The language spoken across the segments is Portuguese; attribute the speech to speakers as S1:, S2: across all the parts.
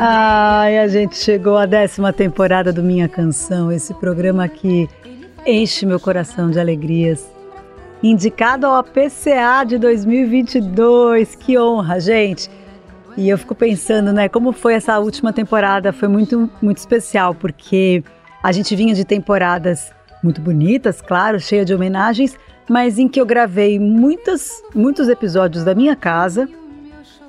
S1: Ai, a gente chegou à décima temporada do Minha Canção, esse programa que enche meu coração de alegrias. Indicado ao APCA de 2022, que honra, gente! E eu fico pensando, né, como foi essa última temporada? Foi muito, muito especial, porque a gente vinha de temporadas muito bonitas, claro, cheia de homenagens, mas em que eu gravei muitas, muitos episódios da minha casa,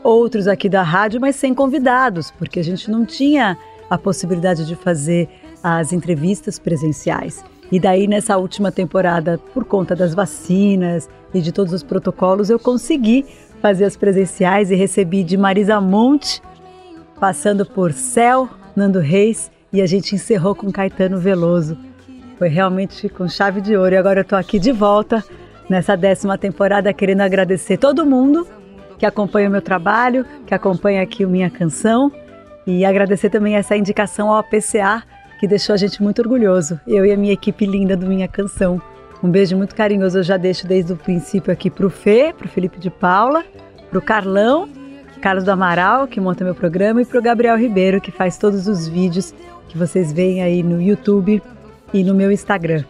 S1: outros aqui da rádio, mas sem convidados, porque a gente não tinha a possibilidade de fazer as entrevistas presenciais. E daí, nessa última temporada, por conta das vacinas e de todos os protocolos, eu consegui fazer as presenciais e recebi de Marisa Monte, passando por Céu, Nando Reis e a gente encerrou com Caetano Veloso. Foi realmente com chave de ouro e agora eu estou aqui de volta nessa décima temporada querendo agradecer todo mundo que acompanha o meu trabalho, que acompanha aqui o Minha Canção e agradecer também essa indicação ao APCA que deixou a gente muito orgulhoso, eu e a minha equipe linda do Minha Canção. Um beijo muito carinhoso eu já deixo desde o princípio aqui pro Fê, pro Felipe de Paula, pro Carlão, Carlos do Amaral, que monta meu programa, e pro Gabriel Ribeiro, que faz todos os vídeos que vocês veem aí no YouTube e no meu Instagram.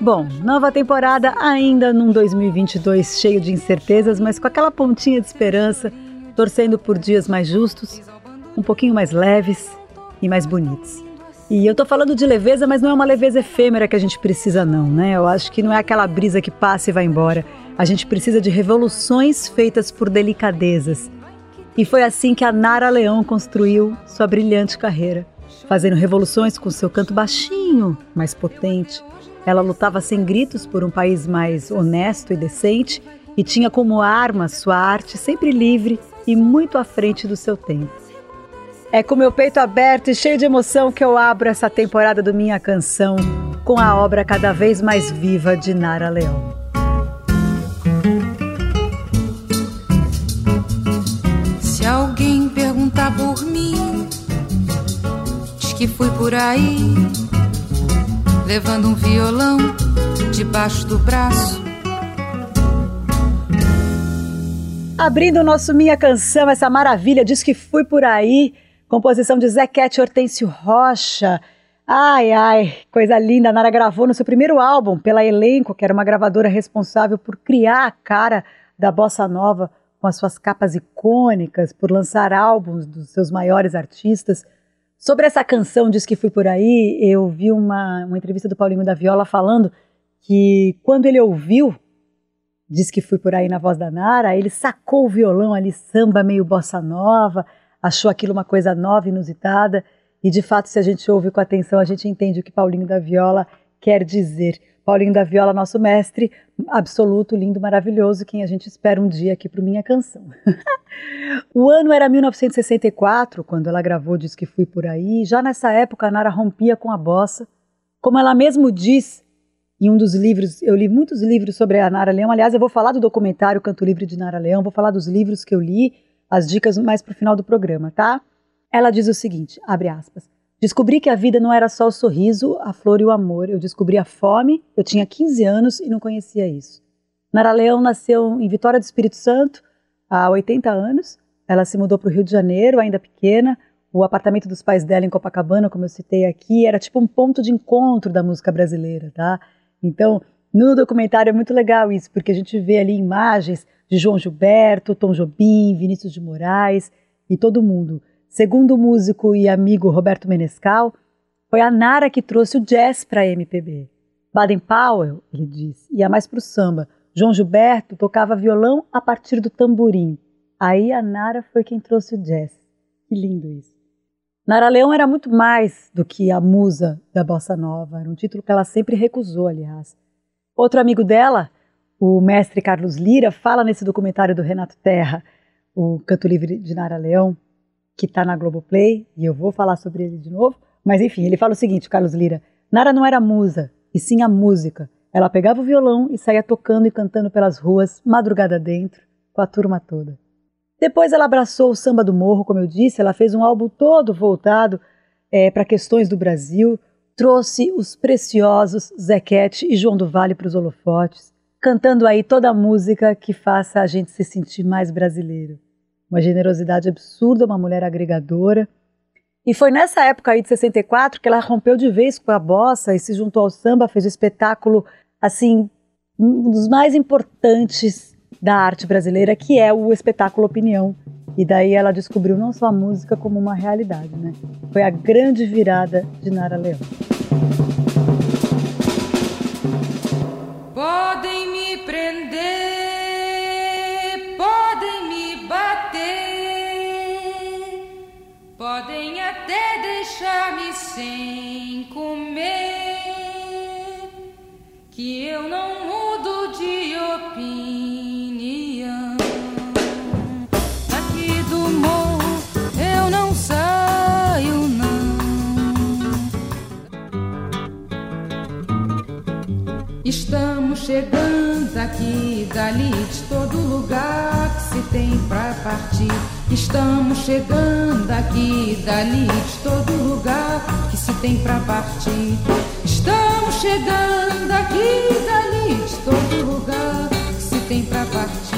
S1: Bom, nova temporada ainda num 2022 cheio de incertezas, mas com aquela pontinha de esperança, torcendo por dias mais justos, um pouquinho mais leves e mais bonitos. E eu tô falando de leveza, mas não é uma leveza efêmera que a gente precisa, não, né? Eu acho que não é aquela brisa que passa e vai embora. A gente precisa de revoluções feitas por delicadezas. E foi assim que a Nara Leão construiu sua brilhante carreira, fazendo revoluções com seu canto baixinho, mais potente. Ela lutava sem gritos por um país mais honesto e decente e tinha como arma sua arte sempre livre e muito à frente do seu tempo. É com meu peito aberto e cheio de emoção que eu abro essa temporada do Minha Canção com a obra cada vez mais viva de Nara Leão.
S2: Se alguém perguntar por mim, diz que fui por aí, levando um violão debaixo do braço.
S1: Abrindo o nosso Minha Canção, essa maravilha, diz que fui por aí Composição de Zequete Hortêncio Rocha. Ai, ai, coisa linda. A Nara gravou no seu primeiro álbum pela Elenco, que era uma gravadora responsável por criar a cara da bossa nova com as suas capas icônicas, por lançar álbuns dos seus maiores artistas. Sobre essa canção Diz que Fui Por Aí, eu vi uma, uma entrevista do Paulinho da Viola falando que quando ele ouviu Diz que Fui Por Aí na voz da Nara, ele sacou o violão ali, samba meio bossa nova, achou aquilo uma coisa nova, inusitada, e de fato, se a gente ouve com atenção, a gente entende o que Paulinho da Viola quer dizer. Paulinho da Viola, nosso mestre absoluto, lindo, maravilhoso, quem a gente espera um dia aqui para Minha Canção. o ano era 1964, quando ela gravou Diz que Fui Por Aí. Já nessa época, a Nara rompia com a bossa. Como ela mesmo diz em um dos livros, eu li muitos livros sobre a Nara Leão. Aliás, eu vou falar do documentário Canto Livre de Nara Leão, vou falar dos livros que eu li, as dicas mais para o final do programa, tá? Ela diz o seguinte, abre aspas, Descobri que a vida não era só o sorriso, a flor e o amor. Eu descobri a fome, eu tinha 15 anos e não conhecia isso. Nara Leão nasceu em Vitória do Espírito Santo há 80 anos. Ela se mudou para o Rio de Janeiro, ainda pequena. O apartamento dos pais dela em Copacabana, como eu citei aqui, era tipo um ponto de encontro da música brasileira, tá? Então, no documentário é muito legal isso, porque a gente vê ali imagens de João Gilberto, Tom Jobim, Vinícius de Moraes e todo mundo. Segundo o músico e amigo Roberto Menescal, foi a Nara que trouxe o jazz para a MPB. Baden Powell, ele diz, ia mais para o samba. João Gilberto tocava violão a partir do tamborim. Aí a Nara foi quem trouxe o jazz. Que lindo isso. Nara Leão era muito mais do que a musa da bossa nova. Era um título que ela sempre recusou, aliás. Outro amigo dela, o mestre Carlos Lira fala nesse documentário do Renato Terra, o Canto Livre de Nara Leão, que está na Globoplay, e eu vou falar sobre ele de novo. Mas enfim, ele fala o seguinte, Carlos Lira: Nara não era musa, e sim a música. Ela pegava o violão e saía tocando e cantando pelas ruas, madrugada dentro, com a turma toda. Depois ela abraçou o samba do morro, como eu disse, ela fez um álbum todo voltado é, para questões do Brasil, trouxe os preciosos Zequete e João do Vale para os holofotes, cantando aí toda a música que faça a gente se sentir mais brasileiro. Uma generosidade absurda, uma mulher agregadora. E foi nessa época aí de 64 que ela rompeu de vez com a bossa e se juntou ao samba, fez um espetáculo assim um dos mais importantes da arte brasileira, que é o espetáculo Opinião. E daí ela descobriu não só a música como uma realidade, né? Foi a grande virada de Nara Leão.
S2: Até deixar-me sem comer, que eu não mudo de opinião. Aqui do morro eu não saio, não. Estamos chegando aqui, dali, de todo lugar que se tem pra partir. Estamos chegando aqui, dali, de todo lugar que se tem pra partir. Estamos chegando aqui, dali, de todo lugar que se tem pra partir.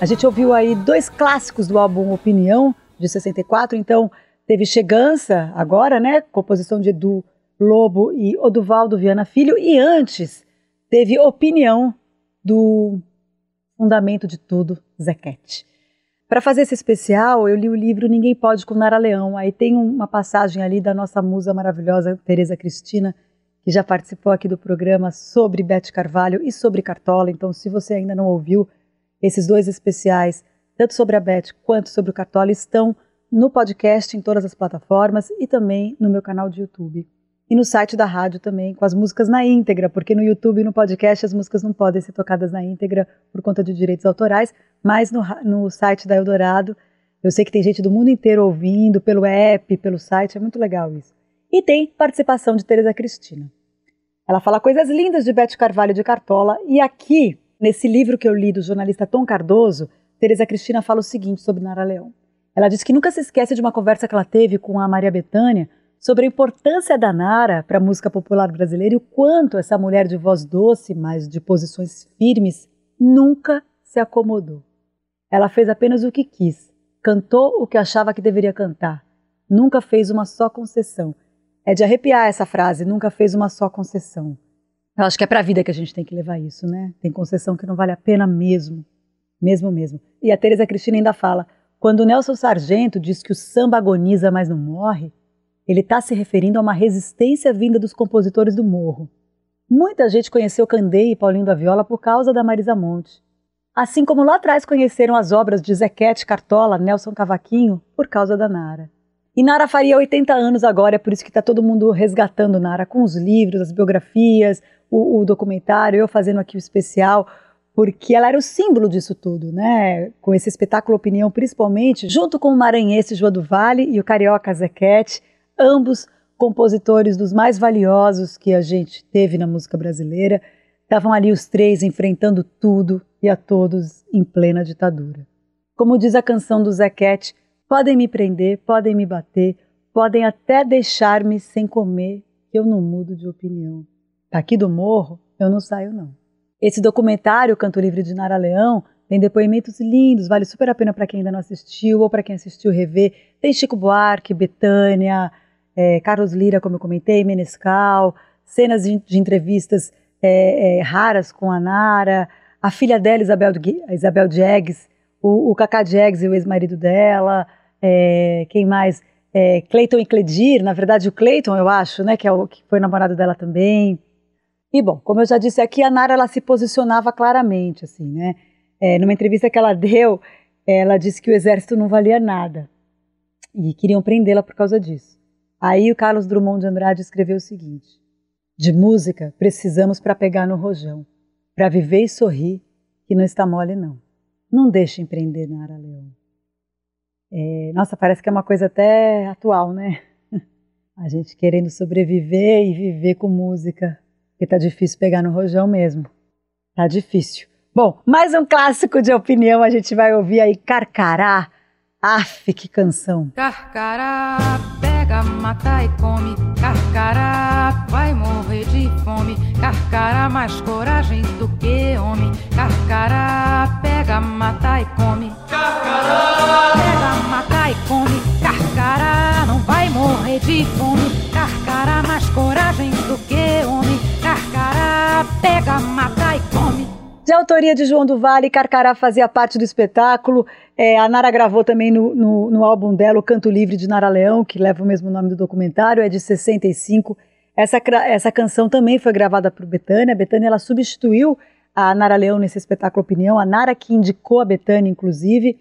S1: A gente ouviu aí dois clássicos do álbum Opinião, de 64, então teve Chegança, agora, né? Composição de Edu Lobo e Oduvaldo Viana Filho, e antes teve Opinião do Fundamento de Tudo, Zequete. Para fazer esse especial, eu li o livro Ninguém Pode com Nara Leão. Aí tem uma passagem ali da nossa musa maravilhosa, Tereza Cristina, que já participou aqui do programa sobre Bete Carvalho e sobre Cartola. Então, se você ainda não ouviu, esses dois especiais, tanto sobre a Beth quanto sobre o Cartola, estão no podcast em todas as plataformas e também no meu canal de YouTube. E no site da rádio também, com as músicas na íntegra, porque no YouTube e no podcast as músicas não podem ser tocadas na íntegra por conta de direitos autorais, mas no, no site da Eldorado, eu sei que tem gente do mundo inteiro ouvindo, pelo app, pelo site, é muito legal isso. E tem participação de Tereza Cristina. Ela fala coisas lindas de Beth Carvalho de Cartola, e aqui Nesse livro que eu li do jornalista Tom Cardoso, Tereza Cristina fala o seguinte sobre Nara Leão. Ela diz que nunca se esquece de uma conversa que ela teve com a Maria Bethânia sobre a importância da Nara para a música popular brasileira e o quanto essa mulher de voz doce, mas de posições firmes, nunca se acomodou. Ela fez apenas o que quis, cantou o que achava que deveria cantar, nunca fez uma só concessão. É de arrepiar essa frase, nunca fez uma só concessão. Eu acho que é para a vida que a gente tem que levar isso, né? Tem concessão que não vale a pena mesmo. Mesmo, mesmo. E a Teresa Cristina ainda fala: quando Nelson Sargento diz que o samba agoniza, mas não morre, ele está se referindo a uma resistência vinda dos compositores do morro. Muita gente conheceu Candei e Paulinho da Viola por causa da Marisa Monte. Assim como lá atrás conheceram as obras de Zequete Cartola, Nelson Cavaquinho, por causa da Nara. E Nara faria 80 anos agora, é por isso que está todo mundo resgatando Nara com os livros, as biografias, o, o, documentário, eu fazendo aqui o especial, porque ela era o símbolo disso tudo, né? Com esse espetáculo Opinião, principalmente, junto com o maranhense João do Vale e o carioca Zequete, ambos compositores dos mais valiosos que a gente teve na música brasileira, estavam ali os três enfrentando tudo e a todos em plena ditadura. Como diz a canção do Zequete, podem me prender, podem me bater, podem até deixar-me sem comer, que eu não mudo de opinião. Aqui do morro, eu não saio, não. Esse documentário, Canto Livre de Nara Leão, tem depoimentos lindos, vale super a pena para quem ainda não assistiu ou para quem assistiu rever. Tem Chico Buarque, Betânia, é, Carlos Lira, como eu comentei, Menescal, cenas de, de entrevistas é, é, raras com a Nara, a filha dela, Isabel, Isabel Diegues, o, o Cacá Diegues e o ex-marido dela, é, quem mais? É, Cleiton e Cledir, na verdade o Cleiton, eu acho, né, que, é o, que foi namorado dela também. E bom, como eu já disse aqui, a Nara ela se posicionava claramente, assim, né? É, numa entrevista que ela deu, ela disse que o exército não valia nada e queriam prendê-la por causa disso. Aí o Carlos Drummond de Andrade escreveu o seguinte: De música precisamos para pegar no rojão, para viver e sorrir, que não está mole não. Não deixe empreender, Nara Leão. É, nossa, parece que é uma coisa até atual, né? A gente querendo sobreviver e viver com música, porque tá difícil pegar no rojão mesmo. Tá difícil. Bom, mais um clássico de opinião, a gente vai ouvir aí Carcará. Aff, que canção.
S2: Carcará, pega, mata e come. Carcará, vai morrer de fome. Carcará, mais coragem do que homem. Carcará, pega, mata e come. Carcará, pega, mata e come. Carcará, não vai morrer de fome. Carcará, mais coragem do que homem. Carcará, pega, mata.
S1: De autoria de João do Vale, Carcará fazia parte do espetáculo. É, a Nara gravou também no, no, no, álbum dela, O Canto Livre de Nara Leão, que leva o mesmo nome do documentário, é de 65. Essa, essa canção também foi gravada por Betânia. Betânia ela substituiu a Nara Leão nesse espetáculo Opinião, a Nara que indicou a Betânia, inclusive.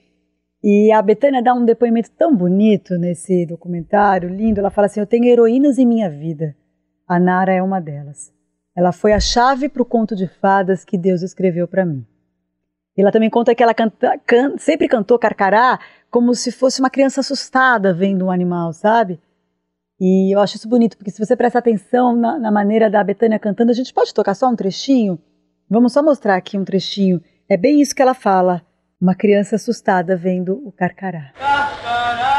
S1: E a Betânia dá um depoimento tão bonito nesse documentário, lindo. Ela fala assim: Eu tenho heroínas em minha vida. A Nara é uma delas. Ela foi a chave para o conto de fadas que Deus escreveu para mim. Ela também conta que ela canta, can, sempre cantou carcará como se fosse uma criança assustada vendo um animal, sabe? E eu acho isso bonito, porque se você prestar atenção na, na maneira da Betânia cantando, a gente pode tocar só um trechinho? Vamos só mostrar aqui um trechinho. É bem isso que ela fala. Uma criança assustada vendo o carcará. Carcará!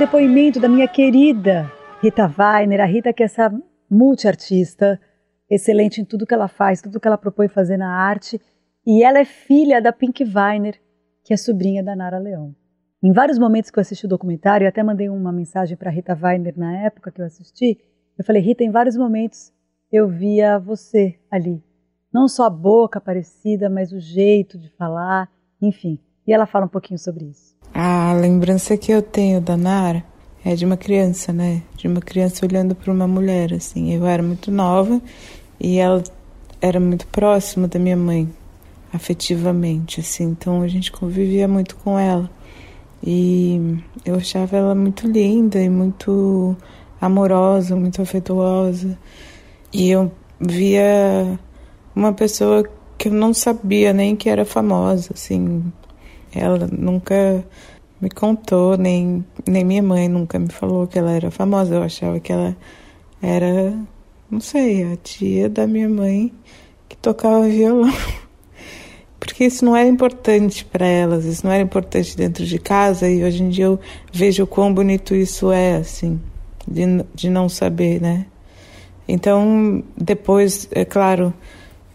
S1: Depoimento da minha querida Rita Weiner, a Rita que é essa multiartista, excelente em tudo que ela faz, tudo que ela propõe fazer na arte, e ela é filha da Pink Weiner, que é sobrinha da Nara Leão. Em vários momentos que eu assisti o documentário, eu até mandei uma mensagem para Rita Weiner na época que eu assisti, eu falei, Rita, em vários momentos eu via você ali. Não só a boca parecida, mas o jeito de falar, enfim. E ela fala um pouquinho sobre isso.
S3: A lembrança que eu tenho da Nara é de uma criança, né? De uma criança olhando para uma mulher, assim. Eu era muito nova e ela era muito próxima da minha mãe, afetivamente, assim. Então a gente convivia muito com ela. E eu achava ela muito linda e muito amorosa, muito afetuosa. E eu via uma pessoa que eu não sabia nem que era famosa, assim. Ela nunca me contou, nem, nem minha mãe nunca me falou que ela era famosa. Eu achava que ela era, não sei, a tia da minha mãe que tocava violão. Porque isso não era importante para elas, isso não era importante dentro de casa, e hoje em dia eu vejo o quão bonito isso é, assim, de, de não saber, né? Então, depois, é claro,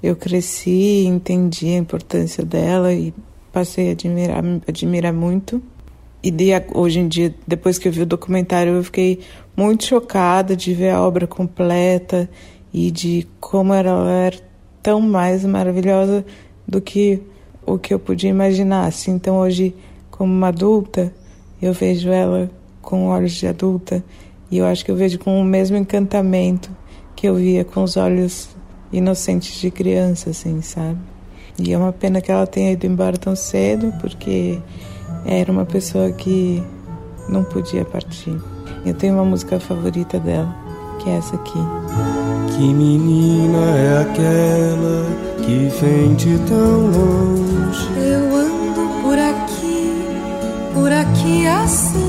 S3: eu cresci, entendi a importância dela e passei a admirar, admirar muito. E de, hoje em dia, depois que eu vi o documentário, eu fiquei muito chocada de ver a obra completa e de como ela era tão mais maravilhosa do que o que eu podia imaginar. Assim, então, hoje, como uma adulta, eu vejo ela com olhos de adulta e eu acho que eu vejo com o mesmo encantamento que eu via com os olhos inocentes de criança, assim, sabe? E é uma pena que ela tenha ido embora tão cedo, porque era uma pessoa que não podia partir. Eu tenho uma música favorita dela, que é essa aqui.
S4: Que menina é aquela que vem de tão longe?
S5: Eu ando por aqui, por aqui assim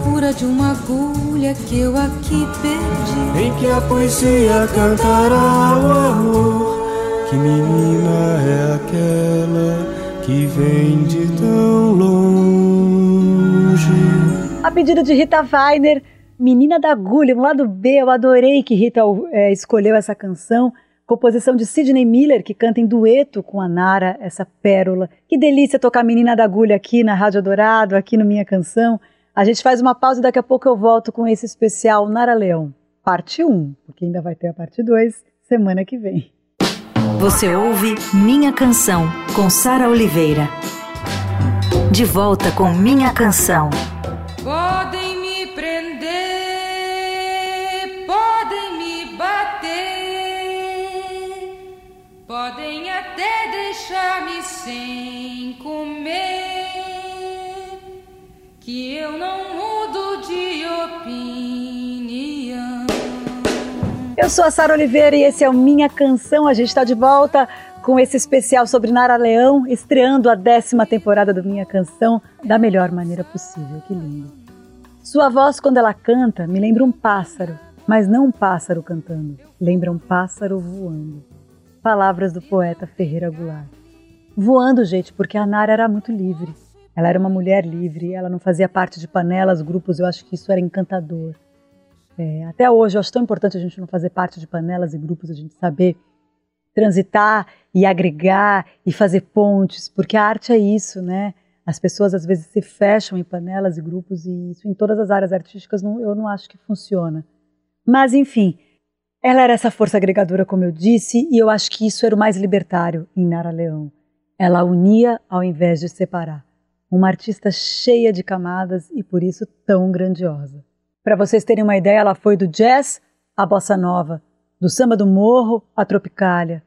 S5: procura de uma agulha que eu aqui perdi.
S4: Em que a poesia cantará o amor. Que menina é aquela que vem de tão longe?
S1: A pedido de Rita Weiner, Menina da Agulha, um lado B. Eu adorei que Rita é, escolheu essa canção. Composição de Sidney Miller, que canta em dueto com a Nara, essa pérola. Que delícia tocar Menina da Agulha aqui na Rádio Dourado, aqui no Minha Canção. A gente faz uma pausa e daqui a pouco eu volto com esse especial Nara Leão, parte 1, porque ainda vai ter a parte 2 semana que vem.
S6: Você ouve Minha Canção, com Sara Oliveira. De volta com Minha Canção.
S2: Podem me prender, podem me bater, podem até deixar-me sem
S1: sou a Sara Oliveira e esse é o Minha Canção. A gente está de volta com esse especial sobre Nara Leão, estreando a décima temporada do Minha Canção da melhor maneira possível. Que lindo. Sua voz, quando ela canta, me lembra um pássaro, mas não um pássaro cantando, lembra um pássaro voando. Palavras do poeta Ferreira Goulart. Voando, gente, porque a Nara era muito livre. Ela era uma mulher livre, ela não fazia parte de panelas, grupos, eu acho que isso era encantador. É, até hoje, eu acho tão importante a gente não fazer parte de panelas e grupos, a gente saber transitar e agregar e fazer pontes, porque a arte é isso, né? As pessoas às vezes se fecham em panelas e grupos e isso em todas as áreas artísticas não, eu não acho que funciona. Mas enfim, ela era essa força agregadora, como eu disse, e eu acho que isso era o mais libertário em Nara Leão. Ela unia ao invés de separar. Uma artista cheia de camadas e por isso tão grandiosa. Para vocês terem uma ideia, ela foi do jazz à bossa nova, do samba do morro à tropicália.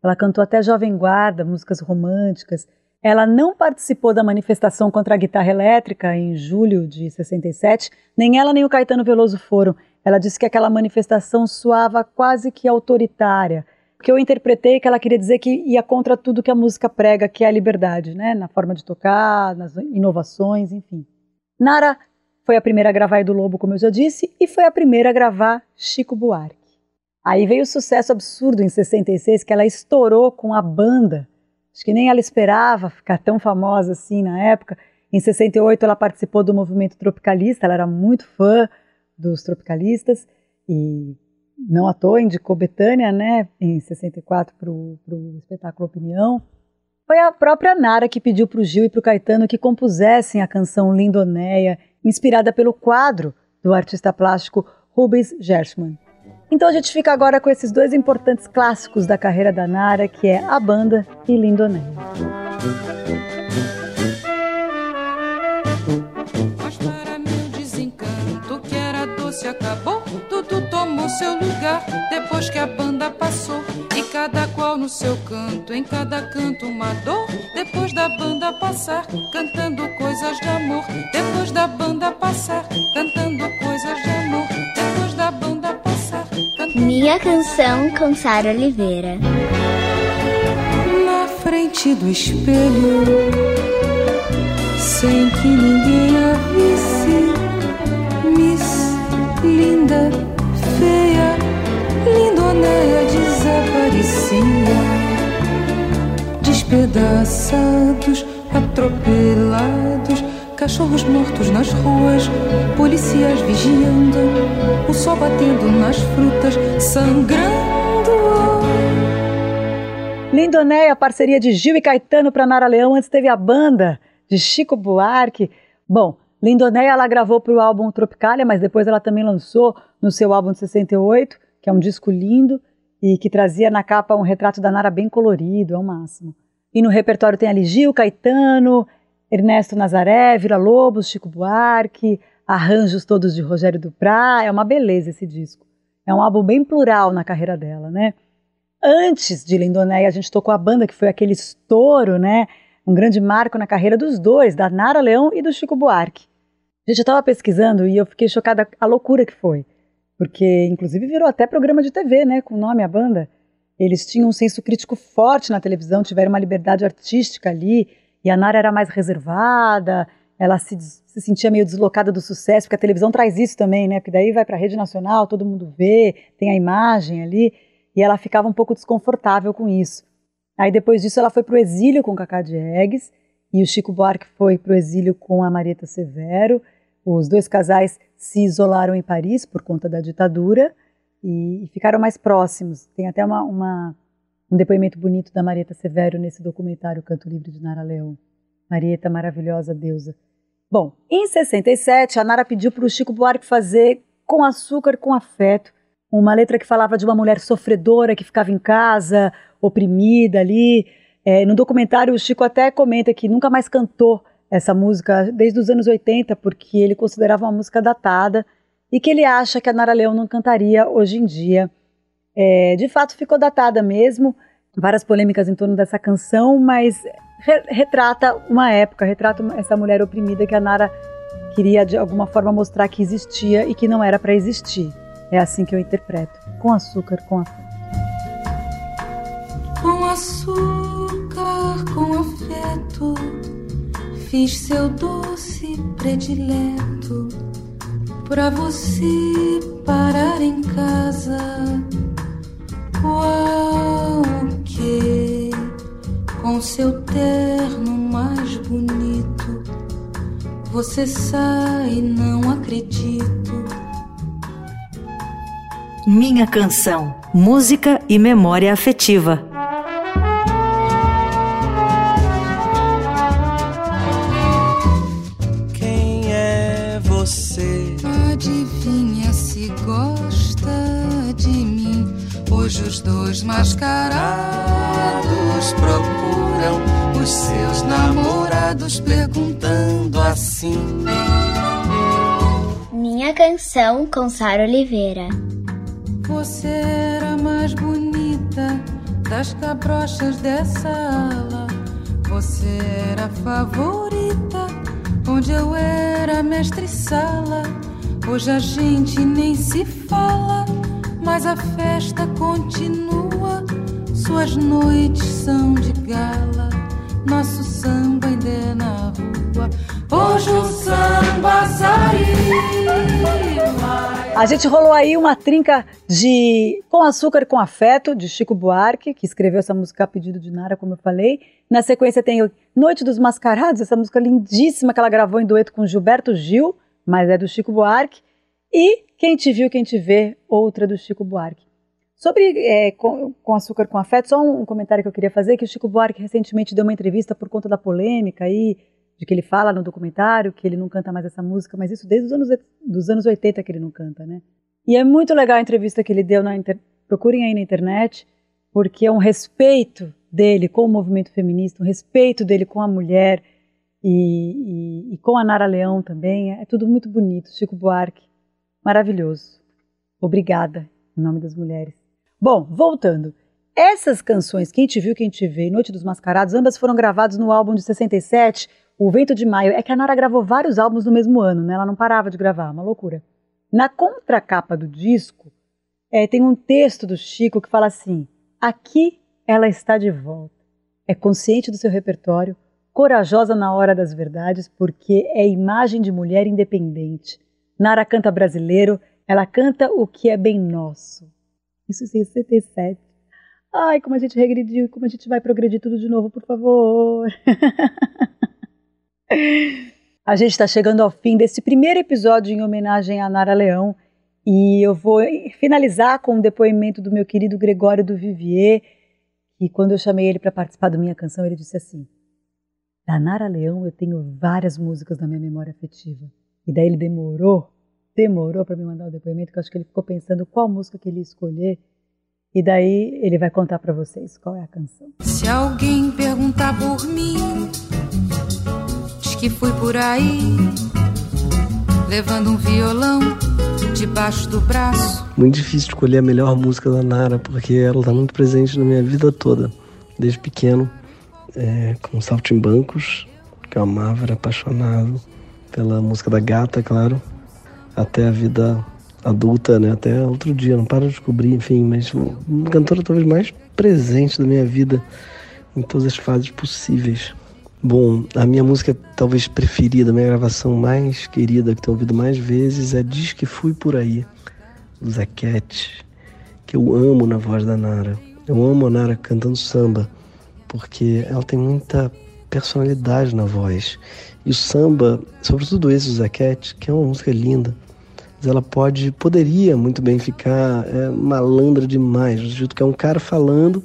S1: Ela cantou até Jovem Guarda, músicas românticas. Ela não participou da manifestação contra a guitarra elétrica em julho de 67, nem ela nem o Caetano Veloso foram. Ela disse que aquela manifestação soava quase que autoritária, que eu interpretei que ela queria dizer que ia contra tudo que a música prega, que é a liberdade, né? na forma de tocar, nas inovações, enfim. Nara foi a primeira a gravar do Lobo, como eu já disse, e foi a primeira a gravar Chico Buarque. Aí veio o sucesso absurdo em 66, que ela estourou com a banda. Acho que nem ela esperava ficar tão famosa assim na época. Em 68 ela participou do movimento tropicalista, ela era muito fã dos tropicalistas e não à toa indicou Betânia, né, em 64 para o espetáculo Opinião. Foi a própria Nara que pediu para o Gil e para o Caetano que compusessem a canção Lindonéia, inspirada pelo quadro do artista plástico Rubens Gershman. Então a gente fica agora com esses dois importantes clássicos da carreira da Nara, que é A Banda e Lindonéia.
S2: Mas para desencanto, que era doce acabou, tudo tomou seu lugar depois que a banda passou. Cada qual no seu canto, em cada canto uma dor. Depois da banda passar, cantando coisas de amor. Depois da banda passar, cantando coisas de amor. Depois da banda passar.
S7: Minha canção com Sara Oliveira.
S2: Na frente do espelho, sem que ninguém a visse, Miss linda, feia, lindonéia Despedaçados, atropelados Cachorros mortos nas ruas, policiais vigiando, o sol batendo nas frutas, sangrando.
S1: Lindonéia, parceria de Gil e Caetano para Nara Leão, antes teve a banda de Chico Buarque. Bom, Lindonéia ela gravou para o álbum Tropicália, mas depois ela também lançou no seu álbum de 68, que é um disco lindo e que trazia na capa um retrato da Nara bem colorido, é o máximo. E no repertório tem ali Gil, Caetano, Ernesto Nazaré, Vila Lobos, Chico Buarque, arranjos todos de Rogério Duprá. É uma beleza esse disco. É um álbum bem plural na carreira dela, né? Antes de Lindonéia, a gente tocou a banda que foi aquele estouro, né? Um grande marco na carreira dos dois, da Nara Leão e do Chico Buarque. Gente, eu estava pesquisando e eu fiquei chocada a loucura que foi. Porque, inclusive, virou até programa de TV, né? Com o nome A Banda. Eles tinham um senso crítico forte na televisão, tiveram uma liberdade artística ali e a Nara era mais reservada, ela se, se sentia meio deslocada do sucesso, porque a televisão traz isso também, né? Porque daí vai para a rede nacional, todo mundo vê, tem a imagem ali, e ela ficava um pouco desconfortável com isso. Aí depois disso ela foi para o exílio com Cacá Diegues, e o Chico Buarque foi para o exílio com a Marieta Severo. Os dois casais se isolaram em Paris por conta da ditadura e, ficaram mais próximos. Tem até uma, uma um depoimento bonito da Marieta Severo nesse documentário Canto Livre de Nara Leão. Marieta, maravilhosa deusa. Bom, em 67, a Nara pediu para o Chico Buarque fazer Com Açúcar, com Afeto, uma letra que falava de uma mulher sofredora que ficava em casa, oprimida ali. É, no documentário, o Chico até comenta que nunca mais cantou essa música desde os anos 80, porque ele considerava uma música datada e que ele acha que a Nara Leão não cantaria hoje em dia. É, de fato, ficou datada mesmo, várias polêmicas em torno dessa canção, mas re retrata uma época, retrata essa mulher oprimida que a Nara queria de alguma forma mostrar que existia e que não era para existir. É assim que eu interpreto, com açúcar, com afeto.
S2: Com açúcar, com afeto, fiz seu doce predileto pra você parar em casa. Qual que com seu terno mais bonito você sai, não acredito.
S6: Minha canção, música e memória afetiva.
S2: Perguntando assim.
S7: Minha canção com Sara Oliveira.
S2: Você era mais bonita das cabrochas dessa ala. Você era a favorita, onde eu era mestre sala. Hoje a gente nem se fala, mas a festa continua. Suas noites são de gala, nosso samba ainda é na rua. Hoje o samba saiu.
S1: A gente rolou aí uma trinca de Com Açúcar com Afeto, de Chico Buarque, que escreveu essa música a pedido de Nara, como eu falei. Na sequência tem Noite dos Mascarados, essa música lindíssima que ela gravou em dueto com Gilberto Gil, mas é do Chico Buarque. E Quem Te Viu, Quem Te Vê, outra do Chico Buarque. Sobre é, com, com Açúcar com Afeto, só um comentário que eu queria fazer, que o Chico Buarque recentemente deu uma entrevista por conta da polêmica aí, de que ele fala no documentário que ele não canta mais essa música, mas isso desde os anos, dos anos 80 que ele não canta, né? E é muito legal a entrevista que ele deu na inter... procurem aí na internet, porque é um respeito dele com o movimento feminista, um respeito dele com a mulher e, e, e com a Nara Leão também. É tudo muito bonito. Chico Buarque, maravilhoso. Obrigada, em nome das mulheres. Bom, voltando. Essas canções, Quem Te Viu, Quem Te Vê Noite dos Mascarados, ambas foram gravadas no álbum de 67, O Vento de Maio. É que a Nara gravou vários álbuns no mesmo ano, né? Ela não parava de gravar, uma loucura. Na contracapa do disco, é, tem um texto do Chico que fala assim: Aqui ela está de volta. É consciente do seu repertório, corajosa na hora das verdades, porque é imagem de mulher independente. Nara canta brasileiro, ela canta o que é bem nosso. Isso em 67. Ai, como a gente regrediu, como a gente vai progredir tudo de novo, por favor. a gente está chegando ao fim desse primeiro episódio em homenagem a Nara Leão e eu vou finalizar com um depoimento do meu querido Gregório do Vivier, que quando eu chamei ele para participar da minha canção, ele disse assim: Da Nara Leão eu tenho várias músicas na minha memória afetiva. E daí ele demorou, demorou para me mandar o depoimento, que eu acho que ele ficou pensando qual música que ele ia escolher. E daí ele vai contar para vocês qual é a canção.
S2: Se alguém perguntar por mim, diz que fui por aí, levando um violão debaixo do braço.
S8: Muito difícil escolher a melhor música da Nara, porque ela está muito presente na minha vida toda, desde pequeno, é, com Saltimbancos, que eu amava, era apaixonado pela música da gata, claro, até a vida adulta, né? Até outro dia, não paro de descobrir, enfim, mas uma cantora talvez mais presente da minha vida em todas as fases possíveis. Bom, a minha música talvez preferida, a minha gravação mais querida, que tenho ouvido mais vezes, é Diz que Fui Por Aí, do Zequete, que eu amo na voz da Nara. Eu amo a Nara cantando samba, porque ela tem muita personalidade na voz. E o samba, sobretudo esse do Zequete, que é uma música linda, mas ela pode, poderia muito bem ficar é, malandra demais, jeito que é um cara falando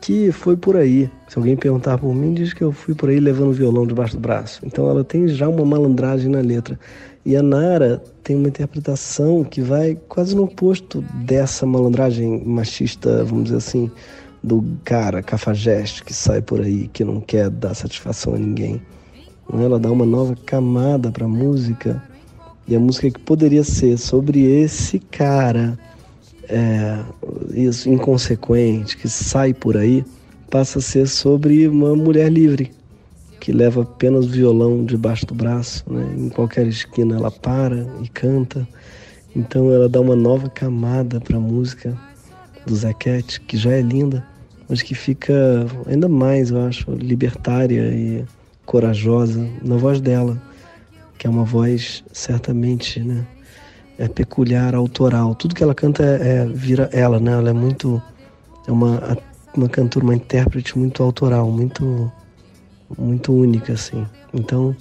S8: que foi por aí. Se alguém perguntar por mim, diz que eu fui por aí levando o violão debaixo do braço. Então ela tem já uma malandragem na letra. E a Nara tem uma interpretação que vai quase no oposto dessa malandragem machista, vamos dizer assim, do cara cafajeste que sai por aí, que não quer dar satisfação a ninguém. Ela dá uma nova camada para a música. E a música que poderia ser sobre esse cara é, isso, inconsequente, que sai por aí, passa a ser sobre uma mulher livre, que leva apenas o violão debaixo do braço. Né? Em qualquer esquina ela para e canta. Então ela dá uma nova camada para a música do Zequete, que já é linda, mas que fica ainda mais, eu acho, libertária e corajosa na voz dela, que é uma voz certamente, né, é peculiar, autoral. Tudo que ela canta é, é vira ela, né? Ela é muito é uma uma cantora, uma intérprete muito autoral, muito muito única assim. Então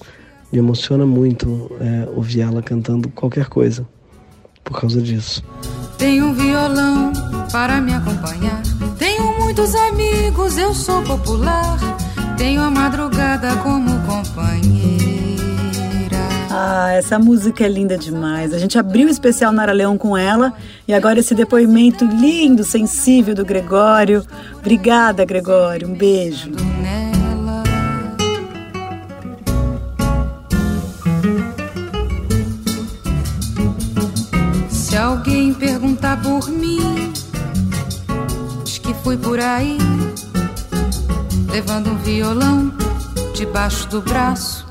S8: me emociona muito é, ouvir ela cantando qualquer coisa por causa disso.
S2: Tenho um violão para me acompanhar. Tenho muitos amigos, eu sou popular. Tenho a madrugada como companheira.
S1: Ah, essa música é linda demais. A gente abriu o especial Nara Leão com ela e agora esse depoimento lindo, sensível do Gregório. Obrigada, Gregório. Um beijo.
S2: Se alguém perguntar por mim, diz que fui por aí, levando um violão debaixo do braço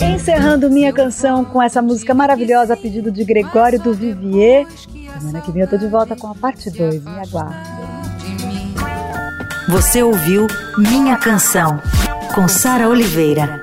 S1: Encerrando minha canção com essa música maravilhosa a pedido de Gregório do Vivier. Semana que vem eu tô de volta com a parte 2. Me aguarde.
S6: Você ouviu Minha Canção, com Sara Oliveira.